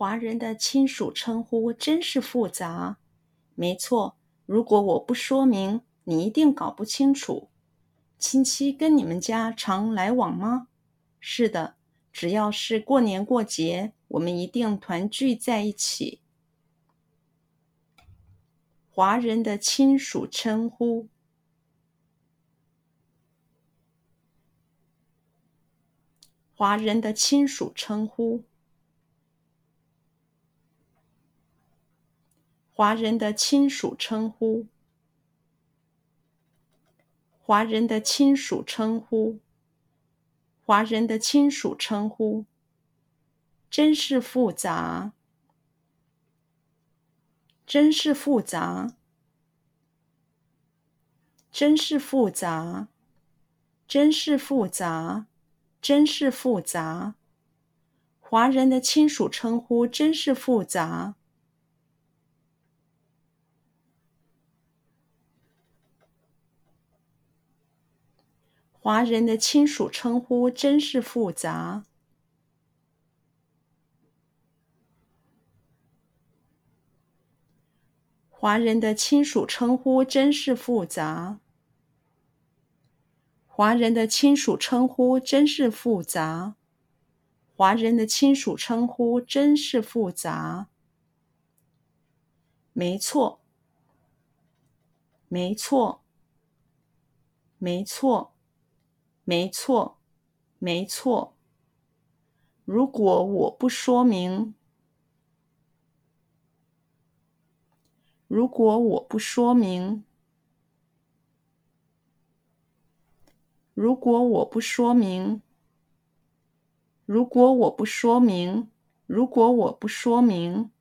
华人的亲属称呼真是复杂。没错，如果我不说明，你一定搞不清楚。亲戚跟你们家常来往吗？是的，只要是过年过节，我们一定团聚在一起。华人的亲属称呼。华人的亲属称呼。华人的亲属称呼。华人的亲属称呼。华人的亲属称呼。真是复杂。真是复杂。真是复杂。真是复杂。真是复杂，华人的亲属称呼真是复杂。华人的亲属称呼真是复杂。华人的亲属称呼真是复杂。华人的亲属称呼真是复杂。华人的亲属称呼真是复杂。没错，没错，没错，没错，没错。如果我不说明，如果我不说明。如果我不说明，如果我不说明，如果我不说明，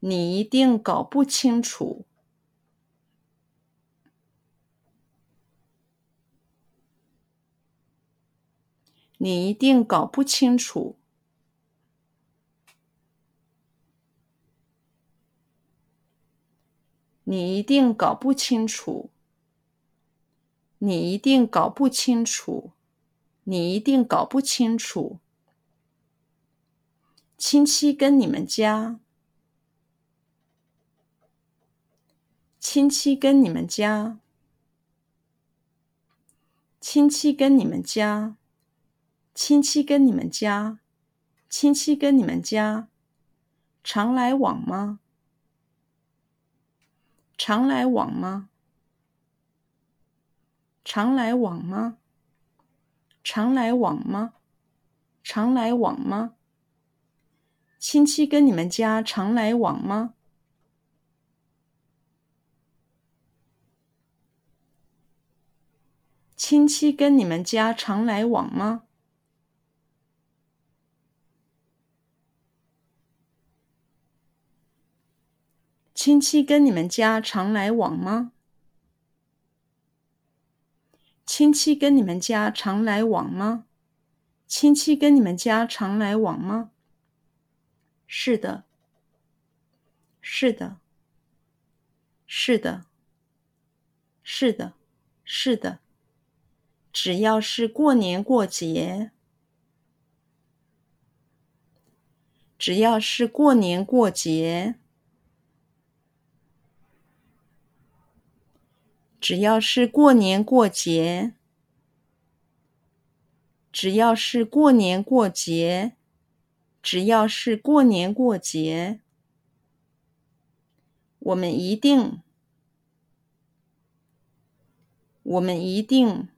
你一定搞不清楚。你一定搞不清楚。你一定搞不清楚。你一定搞不清楚，你一定搞不清楚。亲戚跟你们家，亲戚跟你们家，亲戚跟你们家，亲戚跟你们家，亲戚跟你们家，常来往吗？常来往吗？常来往吗？常来往吗？常来往吗？亲戚跟你们家常来往吗？亲戚跟你们家常来往吗？亲戚跟你们家常来往吗？亲戚跟你们家常来往吗？亲戚跟你们家常来往吗？是的，是的，是的，是的，是的。只要是过年过节，只要是过年过节。只要是过年过节，只要是过年过节，只要是过年过节，我们一定，我们一定，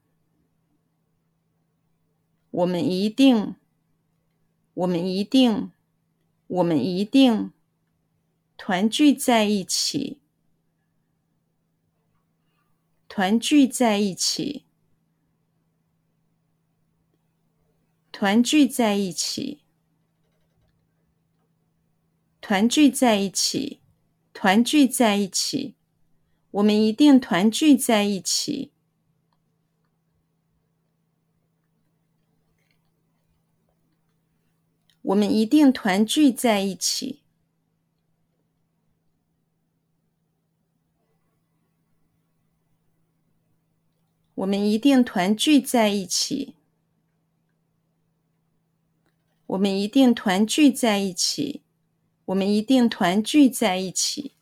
我们一定，我们一定，我们一定团聚在一起。团聚在一起，团聚在一起，团聚在一起，团聚在一起，我们一定团聚在一起。我们一定团聚在一起。我们一定团聚在一起。我们一定团聚在一起。我们一定团聚在一起。